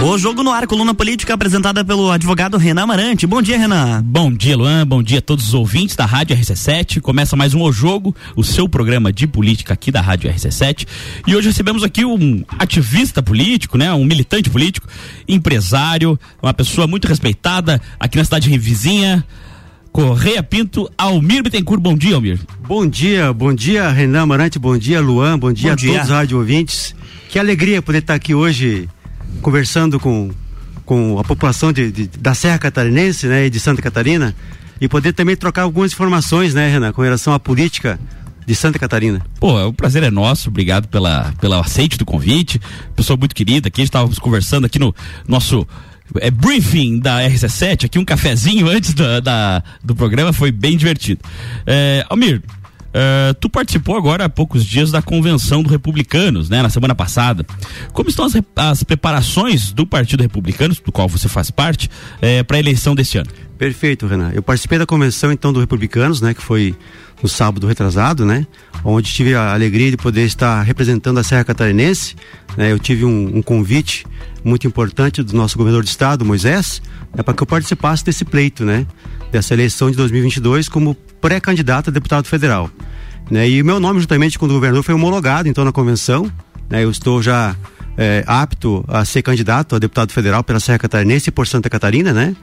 O Jogo no Ar, coluna política apresentada pelo advogado Renan Amarante. Bom dia, Renan. Bom dia, Luan. Bom dia a todos os ouvintes da Rádio RC7. Começa mais um O Jogo, o seu programa de política aqui da Rádio RC7. E hoje recebemos aqui um ativista político, né? Um militante político, empresário, uma pessoa muito respeitada aqui na cidade vizinha. Correia Pinto, Almir Bittencourt. Bom dia, Almir. Bom dia, bom dia, Renan Amarante. Bom dia, Luan. Bom dia bom a dia. todos os rádio ouvintes. Que alegria poder estar aqui hoje conversando com, com a população de, de, da Serra Catarinense, né, e de Santa Catarina, e poder também trocar algumas informações, né, Renan, com relação à política de Santa Catarina. Pô, o prazer é nosso, obrigado pela, pela aceite do convite, pessoa muito querida, aqui estávamos conversando aqui no nosso é, briefing da RC7, aqui um cafezinho antes da, da do programa, foi bem divertido. É, Almir, Uh, tu participou agora há poucos dias da convenção do Republicanos, né? Na semana passada. Como estão as, as preparações do Partido Republicano, do qual você faz parte, eh, para a eleição deste ano? Perfeito, Renan. Eu participei da convenção então do Republicanos, né? Que foi no sábado retrasado, né? Onde tive a alegria de poder estar representando a Serra Catarinense. Né? Eu tive um, um convite muito importante do nosso governador de estado, Moisés, né? para que eu participasse desse pleito, né? Dessa eleição de 2022 como pré-candidato a deputado federal. Né? E o meu nome, juntamente com o do governador, foi homologado então na convenção. Né? Eu estou já é, apto a ser candidato a deputado federal pela Serra Catarinense e por Santa Catarina, né?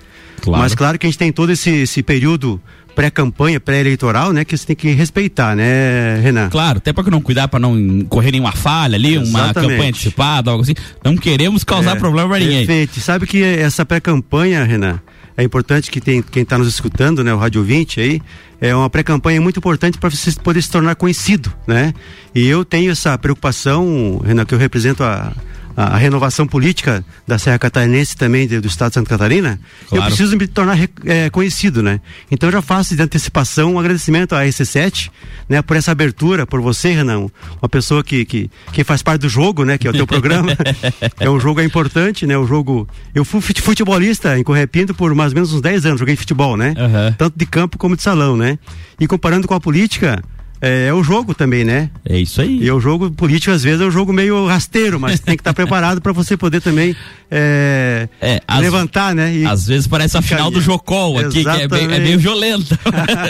Claro. Mas claro que a gente tem todo esse, esse período pré-campanha, pré-eleitoral, né? Que você tem que respeitar, né, Renan? Claro, até para não cuidar, para não correr nenhuma falha ali, Exatamente. uma campanha antecipada, algo assim. Não queremos causar é, problema para ninguém. Perfeito. Sabe que essa pré-campanha, Renan, é importante que tem, quem está nos escutando, né, o Rádio 20 aí, é uma pré-campanha muito importante para você poder se tornar conhecido, né? E eu tenho essa preocupação, Renan, que eu represento a a, renovação política da Serra Catarinense também do estado de Santa Catarina, claro. eu preciso me tornar é, conhecido, né? Então eu já faço de antecipação um agradecimento à RC7, né, por essa abertura, por você, Renan, uma pessoa que, que, que faz parte do jogo, né, que é o teu programa. é um jogo é importante, né? O jogo. Eu fui futebolista em Correpinto por mais ou menos uns 10 anos, joguei futebol, né? Uhum. Tanto de campo como de salão, né? E comparando com a política, é, é, o jogo também, né? É isso aí. E o jogo político, às vezes, é um jogo meio rasteiro, mas tem que estar tá preparado para você poder também é, é, levantar, né? E às vezes parece a final do Jocol aqui, que é, bem, é meio violenta.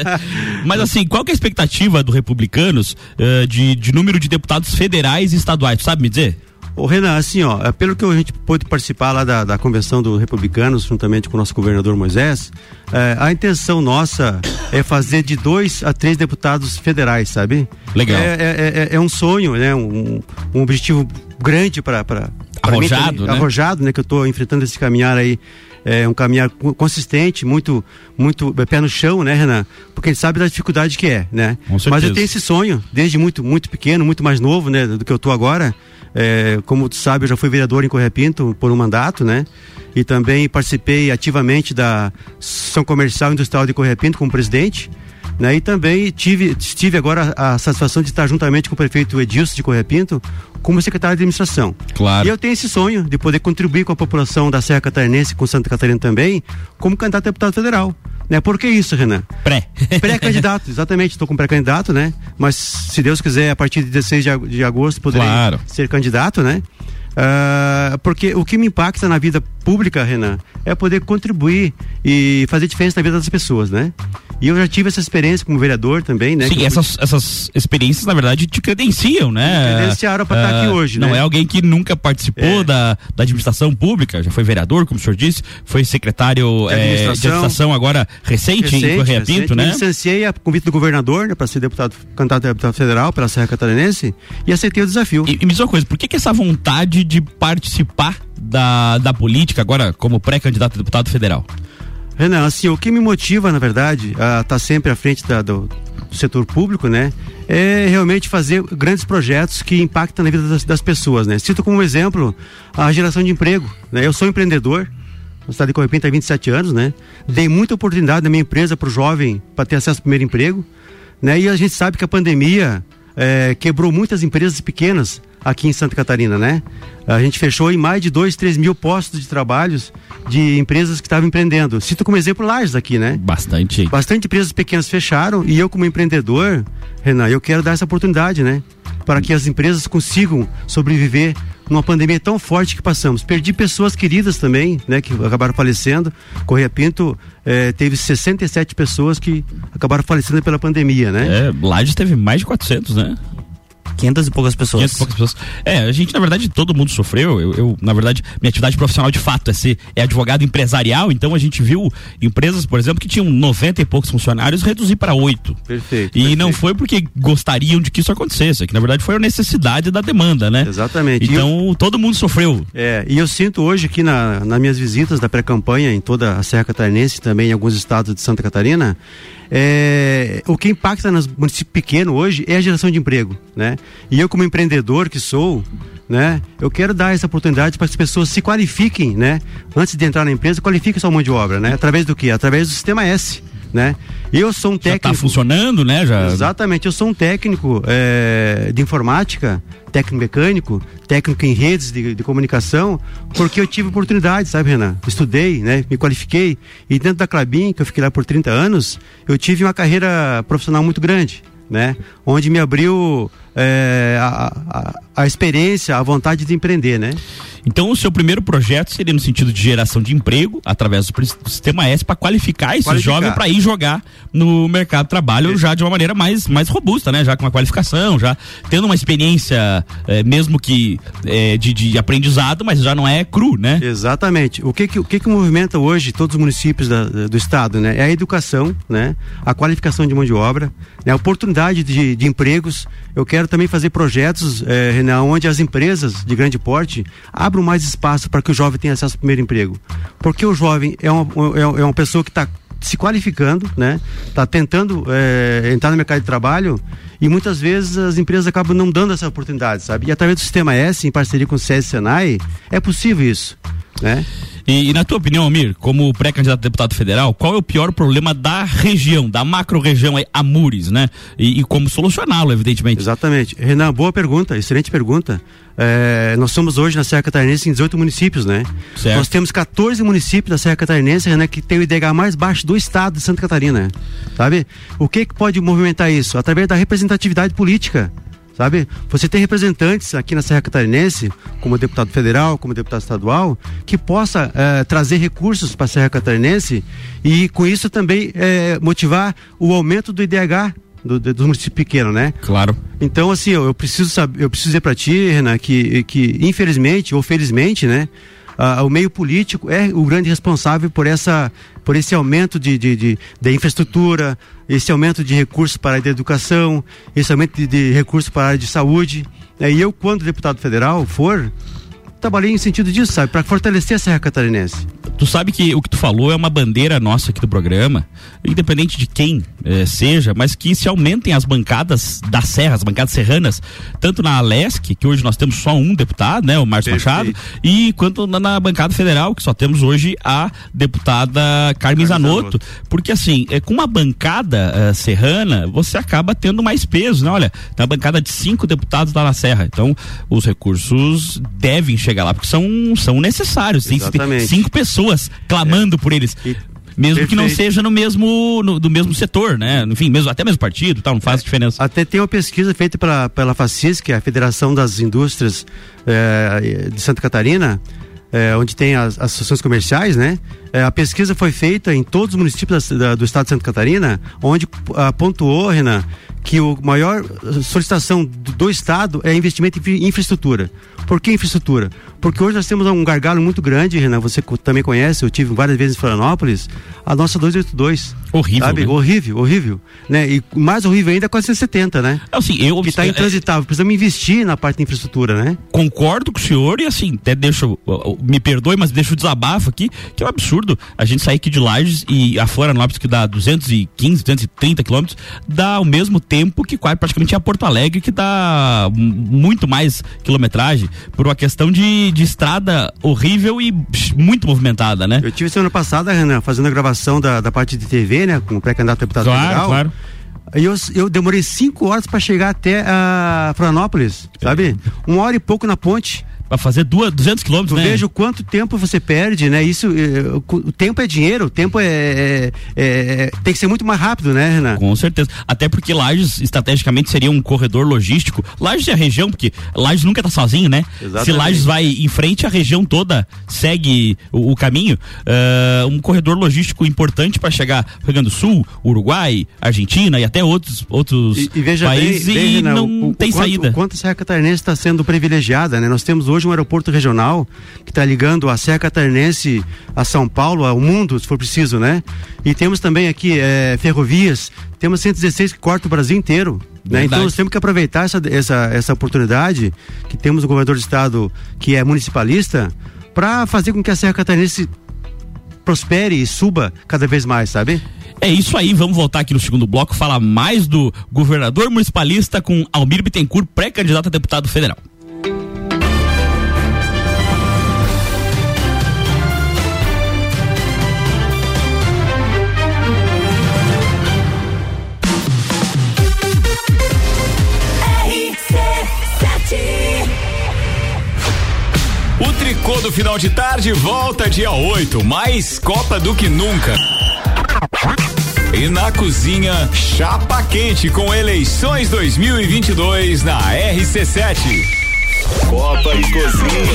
mas assim, qual que é a expectativa do Republicanos uh, de, de número de deputados federais e estaduais? Tu sabe me dizer? Ô Renan, assim, ó, é, pelo que a gente pôde participar lá da, da convenção dos republicanos, juntamente com o nosso governador Moisés, é, a intenção nossa é fazer de dois a três deputados federais, sabe? Legal. É, é, é, é um sonho, né? Um, um objetivo grande para arrojado, mim, né? arrojado, né? Que eu estou enfrentando esse caminhar aí é um caminhar consistente, muito, muito é, pé no chão, né, Renan? Porque a gente sabe da dificuldade que é, né? Mas eu tenho esse sonho desde muito, muito pequeno, muito mais novo, né, do que eu tô agora. É, como tu sabe, eu já fui vereador em Correia Pinto por um mandato, né? E também participei ativamente da Associação Comercial e Industrial de Correia Pinto como presidente. Né? E também tive, tive agora a satisfação de estar juntamente com o prefeito Edilson de Correia Pinto como secretário de administração. Claro. E eu tenho esse sonho de poder contribuir com a população da Serra Catarinense, com Santa Catarina também, como candidato a deputado federal. Né? Por que isso, Renan? Pré. Pré-candidato, exatamente. Estou com pré-candidato, né? Mas se Deus quiser, a partir de 16 de agosto, poderei claro. ser candidato, né? Uh, porque o que me impacta na vida pública, Renan, é poder contribuir e fazer diferença na vida das pessoas, né? E eu já tive essa experiência como vereador também, né? Sim, essas, essas experiências, na verdade, te credenciam, né? credenciaram para uh, estar aqui ah, hoje, Não né? é alguém que nunca participou é. da, da administração pública, já foi vereador, como o senhor disse, foi secretário de administração, é, de administração agora recente, recente em Correia Pinto, né? Licenciei a convite do governador, né, para ser deputado, candidato a deputado federal pela Serra Catarinense e aceitei o desafio. E, e me diz uma coisa, por que, que essa vontade de participar da, da política agora como pré-candidato a deputado federal? Renan, assim, o que me motiva, na verdade, a estar tá sempre à frente da, do, do, setor público, né? É realmente fazer grandes projetos que impactam na vida das, das, pessoas, né? Cito como exemplo a geração de emprego, né? Eu sou empreendedor, estado de Correpim tem 27 anos, né? Dei muita oportunidade na minha empresa para o jovem para ter acesso ao primeiro emprego, né? E a gente sabe que a pandemia é, quebrou muitas empresas pequenas aqui em Santa Catarina, né? A gente fechou em mais de 2, 3 mil postos de trabalhos de empresas que estavam empreendendo. Cito como exemplo Lages aqui, né? Bastante. Bastante empresas pequenas fecharam e eu como empreendedor, Renan, eu quero dar essa oportunidade, né? Para que as empresas consigam sobreviver numa pandemia tão forte que passamos. Perdi pessoas queridas também, né, que acabaram falecendo. Correia Pinto eh, teve 67 pessoas que acabaram falecendo pela pandemia, né? É, Lages teve mais de 400, né? 500 e poucas pessoas. 500 e poucas pessoas. É, a gente, na verdade, todo mundo sofreu. Eu, eu, na verdade, minha atividade profissional de fato é ser é advogado empresarial, então a gente viu empresas, por exemplo, que tinham 90 e poucos funcionários reduzir para oito. Perfeito. E perfeito. não foi porque gostariam de que isso acontecesse, é que na verdade foi a necessidade da demanda, né? Exatamente. Então eu, todo mundo sofreu. É, e eu sinto hoje aqui na, nas minhas visitas da pré-campanha em toda a Serra Catarinense, também em alguns estados de Santa Catarina, é, o que impacta nos municípios pequenos hoje é a geração de emprego, né? E eu como empreendedor que sou, né? Eu quero dar essa oportunidade para que as pessoas se qualifiquem, né? Antes de entrar na empresa, qualifiquem sua mão de obra, né? Através do que? Através do sistema S, né? Eu sou um técnico. Já tá funcionando, né? Já... Exatamente, eu sou um técnico é, de informática, técnico mecânico, técnico em redes de, de, comunicação, porque eu tive oportunidade, sabe, Renan? Estudei, né? Me qualifiquei. E dentro da Clabin, que eu fiquei lá por 30 anos, eu tive uma carreira profissional muito grande, né? Onde me abriu é, a, a, a experiência, a vontade de empreender, né? Então, o seu primeiro projeto seria no sentido de geração de emprego através do sistema S para qualificar esse Qualificar. jovem para ir jogar no mercado de trabalho Isso. já de uma maneira mais, mais robusta, né? Já com uma qualificação, já tendo uma experiência, eh, mesmo que eh, de, de aprendizado, mas já não é cru, né? Exatamente. O que que, o que que movimenta hoje todos os municípios da- do estado, né? É a educação, né? A qualificação de mão de obra, né? A oportunidade de, de empregos. Eu quero também fazer projetos, eh, Renan, onde as empresas de grande porte abram mais espaço para que o jovem tenha acesso ao primeiro emprego. Porque o jovem é uma, é é uma pessoa que está se qualificando, né? Está tentando eh, entrar no mercado de trabalho e muitas vezes as empresas acabam não dando essa oportunidade, sabe? E através do sistema S, em parceria com o SESI e Senai, é possível isso, né? E, e na tua opinião, Amir, como pré-candidato a deputado federal, qual é o pior problema da região, da macro-região Amures, né? E, e como solucioná-lo, evidentemente. Exatamente. Renan, boa pergunta, excelente pergunta. É, nós somos hoje na Serra Catarinense em 18 municípios, né? Certo. Nós temos 14 municípios da Serra Catarinense, Renan, que tem o IDH mais baixo do estado de Santa Catarina, sabe? O que que pode movimentar isso? Através da representatividade política, sabe? Você tem representantes aqui na Serra Catarinense, como deputado federal, como deputado estadual, que possa eh, trazer recursos para a Serra Catarinense e com isso também eh, motivar o aumento do IDH do, do, dos municípios pequenos, né? Claro. Então, assim, eu, eu preciso saber, eu preciso dizer para ti, Renan, que, que infelizmente ou felizmente, né, ah, o meio político é o grande responsável por essa, por esse aumento de, de, de, de infraestrutura, esse aumento de recursos para a área da educação, esse aumento de, de recursos para a área de saúde. né? E eu, quando deputado federal for, trabalhei em sentido disso, sabe, para fortalecer a Serra Catarinense. Tu sabe que o que tu falou é uma bandeira nossa aqui do programa, independente de quem eh, seja, mas que se aumentem as bancadas da Serra, as bancadas serranas, tanto na Alesc, que hoje nós temos só um deputado, né, o Márcio. Machado, e quanto na, na bancada federal, que só temos hoje a deputada Carmen Carmen Zanotto, Zanotto. porque assim, é, com uma bancada eh, serrana, você acaba tendo mais peso, né? Olha, tem uma bancada de cinco deputados lá na Serra, então os recursos devem chegar lá, porque são, são necessários, tem, cinco pessoas clamando por eles. E- Mesmo que não Perfeito. seja no mesmo, no- do mesmo setor, né? Enfim, mesmo, até mesmo partido, tal, não faz diferença. Até tem uma pesquisa feita pela, pela FACIS, que é a Federação das Indústrias eh, de Santa Catarina, eh, onde tem as, as associações comerciais, né? Eh, a pesquisa foi feita em todos os municípios da- da- do estado de Santa Catarina, onde pontuou, Renan, que o maior solicitação do, do estado é investimento em infra- infraestrutura. Por que infraestrutura? Porque hoje nós temos um gargalo muito grande, Renan, você também conhece, eu tive várias vezes em Florianópolis, a nossa 282. Horrível, Sabe? né? Horrível, horrível. Né? E mais horrível ainda é a 470, né? Assim, eu que está é, intransitável. Precisamos investir na parte da infraestrutura, né? concordo com o senhor e assim, até deixo, me perdoe, mas deixo o desabafo aqui, que é um absurdo a gente sair aqui de Lages e a Florianópolis, que dá 215, 230 quilômetros, dá ao mesmo tempo que quase praticamente a Porto Alegre, que dá muito mais quilometragem, por uma questão de, de estrada horrível e muito movimentada, né? Eu tive semana passada, Renan, fazendo a gravação da, da parte de TV, né? Com o pré-candidato deputado Claro, federal. claro. E eu, eu demorei cinco horas para chegar até a Florianópolis, sabe? Uma hora e pouco na ponte. Para fazer duas, 200 quilômetros, né? Veja o quanto tempo você perde, né? Isso, eh, o tempo é dinheiro, o tempo é, é, é, tem que ser muito mais rápido, né, Renan? Com certeza. Até porque Lages, estrategicamente, seria um corredor logístico. Lages é a região, porque Lages nunca tá sozinho, né? Exatamente. Se Lages vai em frente, a região toda segue o, o caminho. Uh, um corredor logístico importante para chegar Rio Grande do Sul, Uruguai, Argentina e até outros, outros e, e veja países bem, bem, e não o, tem o quanto, saída. Quanto a Serra Catarinense está sendo privilegiada, né? Nós temos hoje um aeroporto regional que está ligando a Serra Catarinense a São Paulo, ao mundo, se for preciso, né? E temos também aqui é, ferrovias, temos 116 que corta o Brasil inteiro. Né? Então nós temos que aproveitar essa, essa, essa oportunidade que temos o governador do estado que é municipalista para fazer com que a Serra Catarinense prospere e suba cada vez mais, sabe? É isso aí, vamos voltar aqui no segundo bloco, falar mais do governador municipalista com Almir Bittencourt, pré-candidato a deputado federal. Tricô do final de tarde volta dia 8, mais Copa do que nunca. E na cozinha, chapa quente com eleições 2022 na RC7. Copa e cozinha.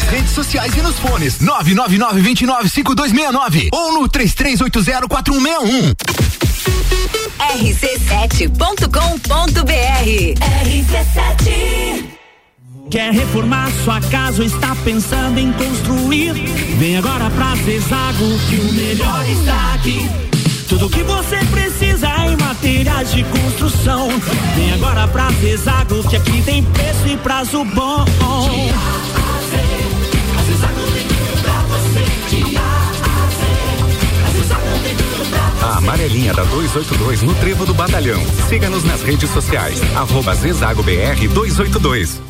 nas redes sociais e nos fones 999 295269 ou no 33804161. rc7.com.br RC7 Quer reformar sua casa ou está pensando em construir? Vem agora pra Zezago que o melhor está aqui. Tudo que você precisa em materiais de construção. Vem agora pra Zezago que aqui tem preço e prazo bom. A amarelinha da 282 no Trevo do Batalhão. Siga-nos nas redes sociais. Arroba Zezago BR 282.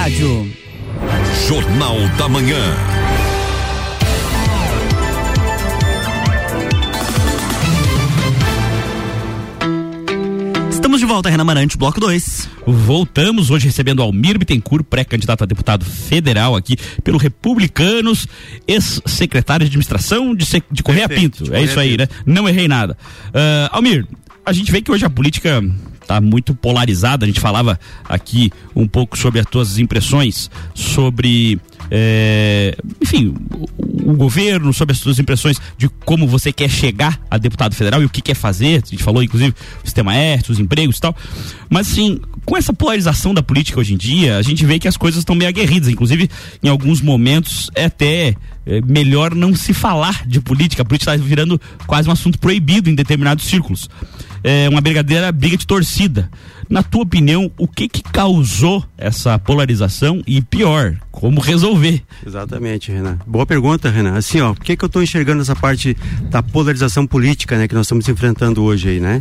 Rádio. Jornal da Manhã. Estamos de volta, Renan Marante, bloco 2. Voltamos hoje recebendo Almir Bittencourt, pré-candidato a deputado federal aqui pelo Republicanos, ex-secretário de administração de, de Correia Pinto. É isso aí, né? Não errei nada. Uh, Almir, a gente vê que hoje a política está muito polarizada. A gente falava aqui um pouco sobre as tuas impressões sobre, é, enfim, o, o governo, sobre as suas impressões de como você quer chegar a deputado federal e o que quer fazer. A gente falou, inclusive, o sistema ERT, os empregos e tal. Mas, assim, com essa polarização da política hoje em dia, a gente vê que as coisas estão meio aguerridas. Inclusive, em alguns momentos, é até é, melhor não se falar de política. A política está virando quase um assunto proibido em determinados círculos. É uma verdadeira briga de torcida. Na tua opinião, o que que causou essa polarização e pior, como resolver? Exatamente, Renan. Boa pergunta, Renan. Assim, ó, por que que eu estou enxergando essa parte da polarização política, né, que nós estamos enfrentando hoje aí, né?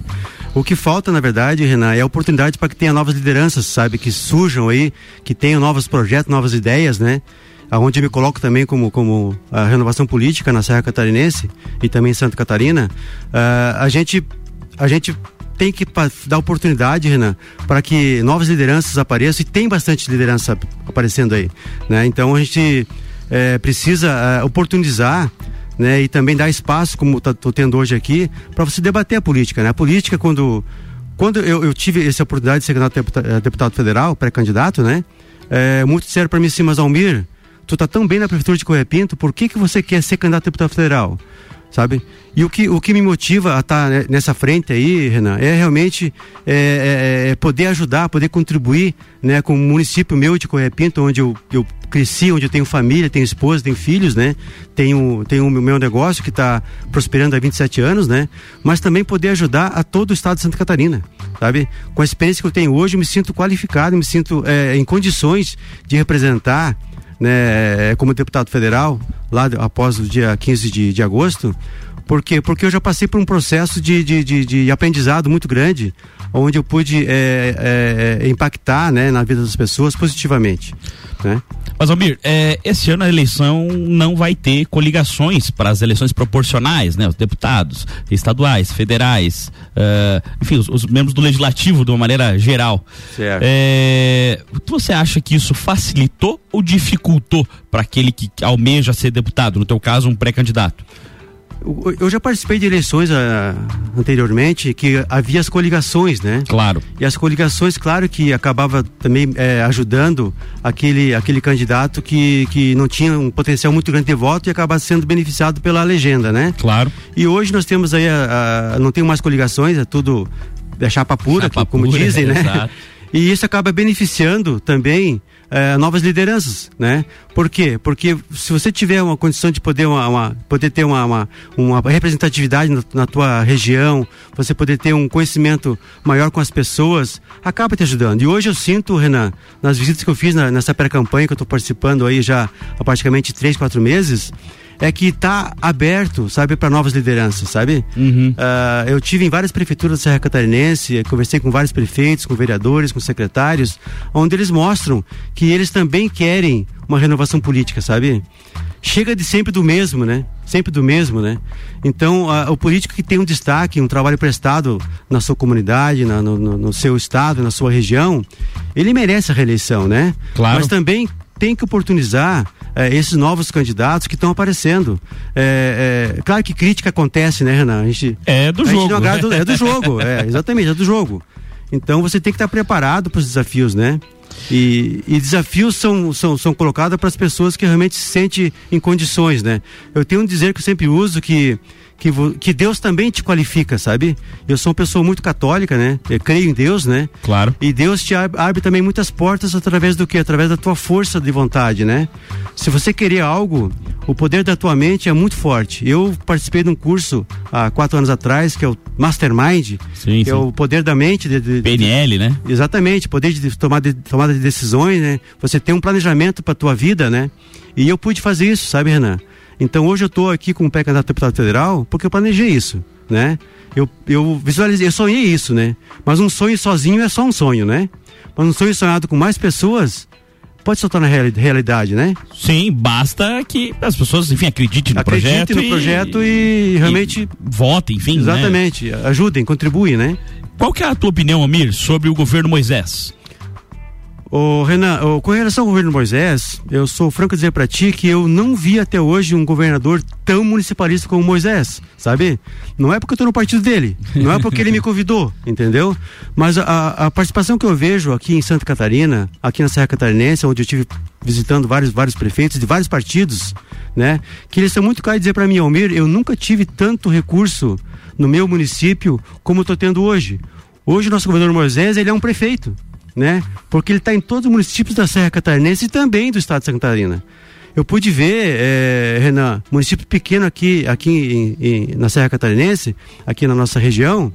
O que falta, na verdade, Renan, é oportunidade para que tenha novas lideranças, sabe, que surjam aí, que tenham novos projetos, novas ideias, né? Aonde eu me coloco também como, como a renovação política na Serra Catarinense e também em Santa Catarina, uh, a gente a gente tem que dar oportunidade, Renan, para que novas lideranças apareçam e tem bastante liderança aparecendo aí, né? Então a gente é, precisa é, oportunizar né, e também dar espaço, como estou tá, tendo hoje aqui, para você debater a política. Né? A política, quando, quando eu, eu tive essa oportunidade de ser deputado, deputado federal, pré-candidato, né? É, muito sério para mim assim, mas Almir, tu tá tão bem na prefeitura de Correia Pinto, por que, que você quer ser candidato a deputado federal? sabe? E o que, o que me motiva a estar tá nessa frente aí, Renan, é realmente é, é, é poder ajudar, poder contribuir né, com o município meu de Correia Pinto, onde eu, eu cresci, onde eu tenho família, tenho esposa, tenho filhos, né? Tenho, tenho o meu negócio que está prosperando há 27 anos, né? Mas também poder ajudar a todo o estado de Santa Catarina, sabe? Com a experiência que eu tenho hoje, eu me sinto qualificado, me sinto é, em condições de representar né, como deputado federal, lá após o dia 15 de, de agosto. Por quê? Porque eu já passei por um processo de, de, de, de aprendizado muito grande, onde eu pude é, é, impactar né, na vida das pessoas positivamente. Né? Mas, Almir, é, esse ano a eleição não vai ter coligações para as eleições proporcionais, né? Os deputados estaduais, federais, uh, enfim, os, os, membros do legislativo de uma maneira geral. Certo. É, você acha que isso facilitou ou dificultou para aquele que almeja ser deputado, no teu caso, um pré-candidato? Eu já participei de eleições uh, anteriormente que havia as coligações, né? Claro. E as coligações, claro que acabava também eh, ajudando aquele, aquele candidato que, que não tinha um potencial muito grande de voto e acaba sendo beneficiado pela legenda, né? Claro. E hoje nós temos aí, a, a não tem mais coligações, é tudo é chapa pura, chapa como pura, dizem, né? Exato. E isso acaba beneficiando também é, novas lideranças, né? Por quê? Porque se você tiver uma condição de poder, uma, uma poder ter uma, uma, uma representatividade na, na, tua região, você poder ter um conhecimento maior com as pessoas, acaba te ajudando. E hoje eu sinto, Renan, nas visitas que eu fiz na, nessa pré-campanha que eu estou participando aí já há praticamente três, quatro meses, é que está aberto, sabe, para novas lideranças, sabe? Uhum. Uh, eu tive em várias prefeituras da Serra Catarinense, conversei com vários prefeitos, com vereadores, com secretários, onde eles mostram que eles também querem uma renovação política, sabe? Chega de sempre do mesmo, né? Sempre do mesmo, né? Então, uh, o político que tem um destaque, um trabalho prestado na sua comunidade, na, no, no, seu estado, na sua região, ele merece a reeleição, né? Claro. Mas também tem que oportunizar é, esses novos candidatos que estão aparecendo. É, é, claro que crítica acontece, né, Renan? A gente, é do jogo. Agrada, é do jogo, é, exatamente, é do jogo. Então você tem que estar preparado para os desafios, né? E, e, desafios são, são, são colocados para as pessoas que realmente se sentem em condições, né? Eu tenho um dizer que eu sempre uso que que, que Deus também te qualifica, sabe? Eu sou uma pessoa muito católica, né? Eu creio em Deus, né? Claro. E Deus te abre, abre também muitas portas através do que? Através da tua força de vontade, né? Se você querer algo, o poder da tua mente é muito forte. Eu participei de um curso há quatro anos atrás, que é o Mastermind, sim, que sim. é o poder da mente. De, de, PNL, né? Exatamente, poder de tomar de, tomada de decisões, né? Você tem um planejamento para tua vida, né? E eu pude fazer isso, sabe, Renan? Então hoje eu estou aqui como pré-candidato a deputado federal porque eu planejei isso, né? Eu, eu visualizei, eu sonhei isso, né? Mas um sonho sozinho é só um sonho, né? Mas um sonho sonhado com mais pessoas pode se tornar realidade, né? Sim, basta que as pessoas, enfim, acreditem no acreditem projeto. no e, projeto e realmente. E votem, enfim. Né? Exatamente, né? ajudem, contribuem, né? Qual que é a tua opinião, Amir, sobre o governo Moisés? Ô, Renan, ô, com relação ao governo Moisés, eu sou franco dizer para ti que eu não vi até hoje um governador tão municipalista como Moisés, sabe? Não é porque eu tô no partido dele, não é porque ele me convidou, entendeu? Mas a, a participação que eu vejo aqui em Santa Catarina, aqui na Serra Catarinense, onde eu tive visitando vários vários prefeitos de vários partidos, né? Que eles são muito claros dizer para mim, Almir, eu nunca tive tanto recurso no meu município como eu tô tendo hoje. Hoje o nosso governador Moisés, ele é um prefeito né? Porque ele está em todos os municípios da Serra Catarinense e também do estado de Santa Catarina. Eu pude ver, é, Renan, município pequeno aqui, aqui em, em, na Serra Catarinense, aqui na nossa região,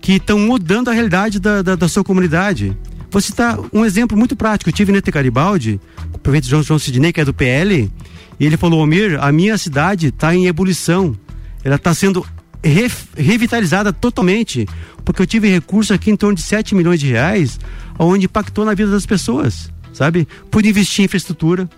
que estão mudando a realidade da, da, da, sua comunidade. Vou citar um exemplo muito prático. Eu tive no Garibaldi, o prefeito João, João Sidney, que é do PL, e ele falou: Almir, a minha cidade está em ebulição. Ela está sendo re, revitalizada totalmente, porque eu tive recurso aqui em torno de 7 milhões de reais onde impactou na vida das pessoas, sabe? Pude investir em infraestrutura,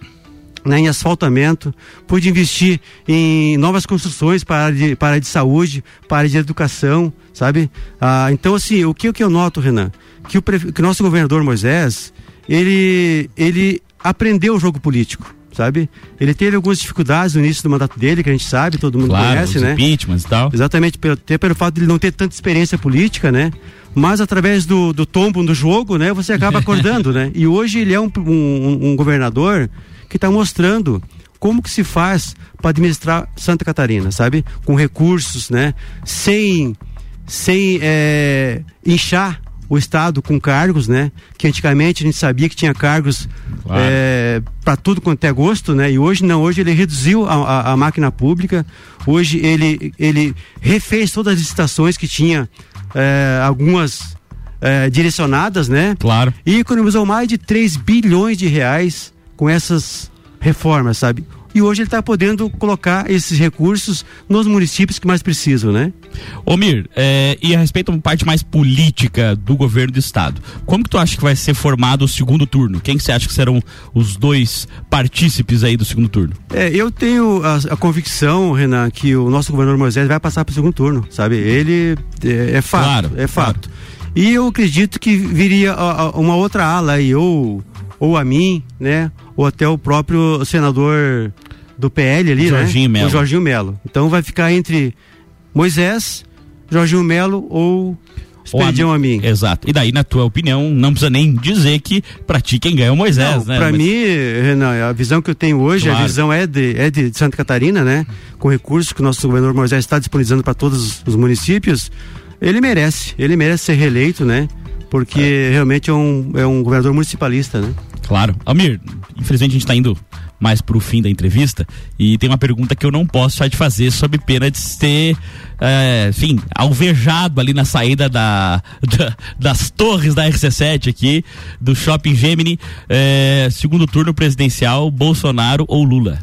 né, em asfaltamento, pude investir em novas construções para área de, para área de saúde, para área de educação, sabe? Ah, então, assim, o que, o que eu noto, Renan? Que o, que o nosso governador Moisés, ele, ele aprendeu o jogo político sabe? Ele teve algumas dificuldades no início do mandato dele, que a gente sabe, todo mundo claro, conhece, né? Impeachment e tal. Exatamente, pelo, até pelo fato de ele não ter tanta experiência política, né? Mas através do, do tombo no jogo, né? Você acaba acordando, né? E hoje ele é um, um, um governador que está mostrando como que se faz para administrar Santa Catarina, sabe? Com recursos, né? Sem, sem é, inchar o Estado com cargos, né? Que antigamente a gente sabia que tinha cargos claro. é, para tudo quanto é gosto, né? E hoje não, hoje ele reduziu a, a, a, máquina pública, hoje ele, ele refez todas as licitações que tinha, é, algumas é, direcionadas, né? Claro. E economizou mais de 3 bilhões de reais com essas reformas, sabe? E hoje ele está podendo colocar esses recursos nos municípios que mais precisam, né? Omir, é, e a respeito da parte mais política do governo do estado, como que tu acha que vai ser formado o segundo turno? Quem que você acha que serão os dois partícipes aí do segundo turno? É, eu tenho a, a convicção, Renan, que o nosso governador Moisés vai passar para o segundo turno, sabe? Ele é, é fato, claro, é fato. Claro. E eu acredito que viria a, a uma outra ala aí, ou ou a mim, né? Ou até o próprio senador do PL ali, Jorginho né? Melo. O Jorginho Melo. Então vai ficar entre Moisés, Jorginho Melo ou Expedião a mim. Exato. E daí, na tua opinião, não precisa nem dizer que pra ti quem ganha é o Moisés, não, né? Pra Mas... mim, Renan, a visão que eu tenho hoje, claro. a visão é de, é de Santa Catarina, né? Com recursos que o nosso governador Moisés está disponibilizando para todos os municípios. Ele merece, ele merece ser reeleito, né? Porque é. realmente é um, é um governador municipalista, né? Claro. Amir, infelizmente a gente está indo mais para o fim da entrevista e tem uma pergunta que eu não posso já te fazer sob pena de ter, é, enfim, alvejado ali na saída da, da, das torres da RC7 aqui, do Shopping Gemini, é, segundo turno presidencial, Bolsonaro ou Lula?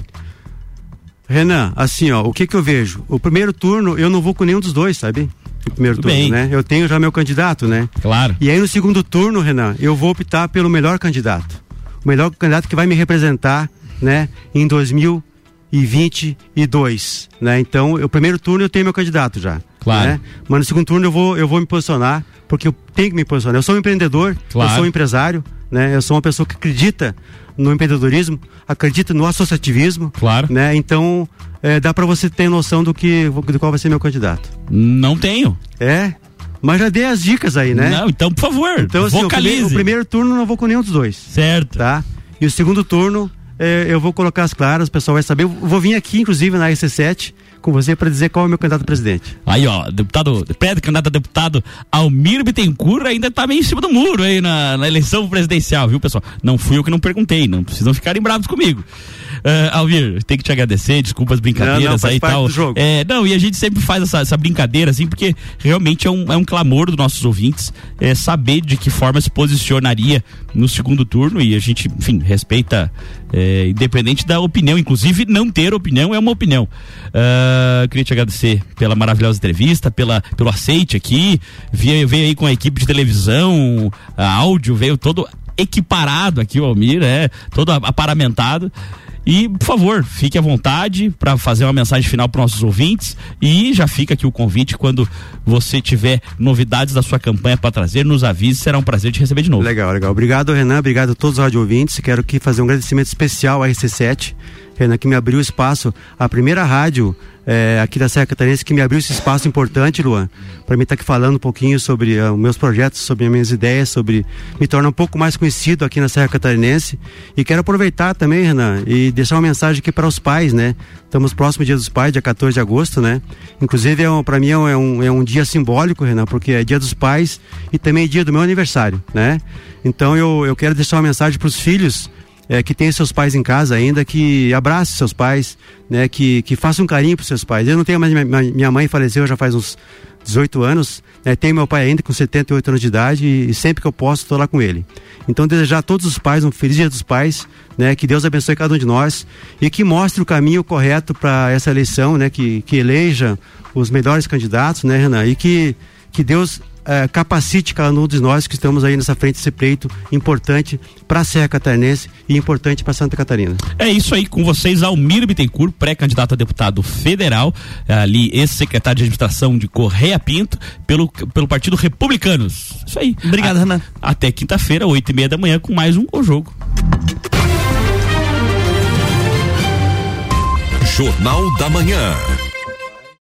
Renan, assim, ó, o que que eu vejo? O primeiro turno eu não vou com nenhum dos dois, sabe? O primeiro Tudo turno, bem. né? Eu tenho já meu candidato, né? Claro. E aí no segundo turno, Renan, eu vou optar pelo melhor candidato o melhor candidato que vai me representar, né, em 2022, né? Então, o primeiro turno eu tenho meu candidato já. Claro. Né? Mas no segundo turno eu vou eu vou me posicionar, porque eu tenho que me posicionar. Eu sou um empreendedor, claro. eu sou um empresário, né? Eu sou uma pessoa que acredita no empreendedorismo, acredita no associativismo, claro. né? Então, é, dá para você ter noção do que do qual vai ser meu candidato. Não tenho. É? Mas já dei as dicas aí, né? Não, então, por favor, então, assim, vocalize. O primeiro, o primeiro turno não vou com nenhum dos dois. Certo. Tá? E o segundo turno, é, eu vou colocar as claras, o pessoal vai saber. Eu vou vir aqui, inclusive, na RC7, com você para dizer qual é o meu candidato a presidente. Aí, ó, deputado, pré-candidato a deputado Almir Bittencourt ainda tá meio em cima do muro aí na, na eleição presidencial, viu, pessoal? Não fui eu que não perguntei, não precisam ficarem bravos comigo. Uh, Alvir, tem que te agradecer, desculpa as brincadeiras não, não, aí e tal. É, não, e a gente sempre faz essa, essa, brincadeira, assim, porque realmente é um, é um clamor dos nossos ouvintes é, saber de que forma se posicionaria no segundo turno e a gente, enfim, respeita, é, independente da opinião, inclusive não ter opinião é uma opinião. Uh, queria te agradecer pela maravilhosa entrevista, pela, pelo aceite aqui, veio, veio aí com a equipe de televisão, áudio, veio todo equiparado aqui o Almir, é, todo aparamentado. E, por favor, fique à vontade para fazer uma mensagem final para nossos ouvintes e já fica aqui o convite quando você tiver novidades da sua campanha para trazer, nos avise, será um prazer te receber de novo. Legal, legal. Obrigado, Renan, obrigado a todos os rádio ouvintes. Quero aqui fazer um agradecimento especial à RC7, Renan, que me abriu espaço, a primeira rádio é, aqui da Serra Catarinense que me abriu esse espaço importante, Luan, para mim estar tá aqui falando um pouquinho sobre uh, meus projetos, sobre as minhas ideias, sobre me tornar um pouco mais conhecido aqui na Serra Catarinense. E quero aproveitar também, Renan, e deixar uma mensagem aqui para os pais, né? Estamos próximo dia dos pais, dia 14 de agosto, né? Inclusive, é um, para mim é um, é um dia simbólico, Renan, porque é dia dos pais e também é dia do meu aniversário, né? Então eu, eu quero deixar uma mensagem para os filhos é, que tem seus pais em casa ainda, que abrace seus pais, né, que, que faça um carinho para seus pais. Eu não tenho mais, minha mãe faleceu já faz uns 18 anos, né, tenho meu pai ainda com 78 anos de idade e, e sempre que eu posso estou lá com ele. Então desejar a todos os pais um feliz dia dos pais, né, que Deus abençoe cada um de nós e que mostre o caminho correto para essa eleição, né, que, que eleja os melhores candidatos, né, Renan, e que, que Deus eh, capacite cada um de nós que estamos aí nessa frente desse pleito importante para a Serra Catarinense e importante para Santa Catarina. É isso aí, com vocês, Almir Bittencourt, pré-candidato a deputado federal, ali ex-secretário de administração de Correia Pinto, pelo, pelo Partido Republicanos. Isso aí. Obrigado, Renan. Até quinta-feira, oito e meia da manhã, com mais um O Jogo. Jornal da Manhã.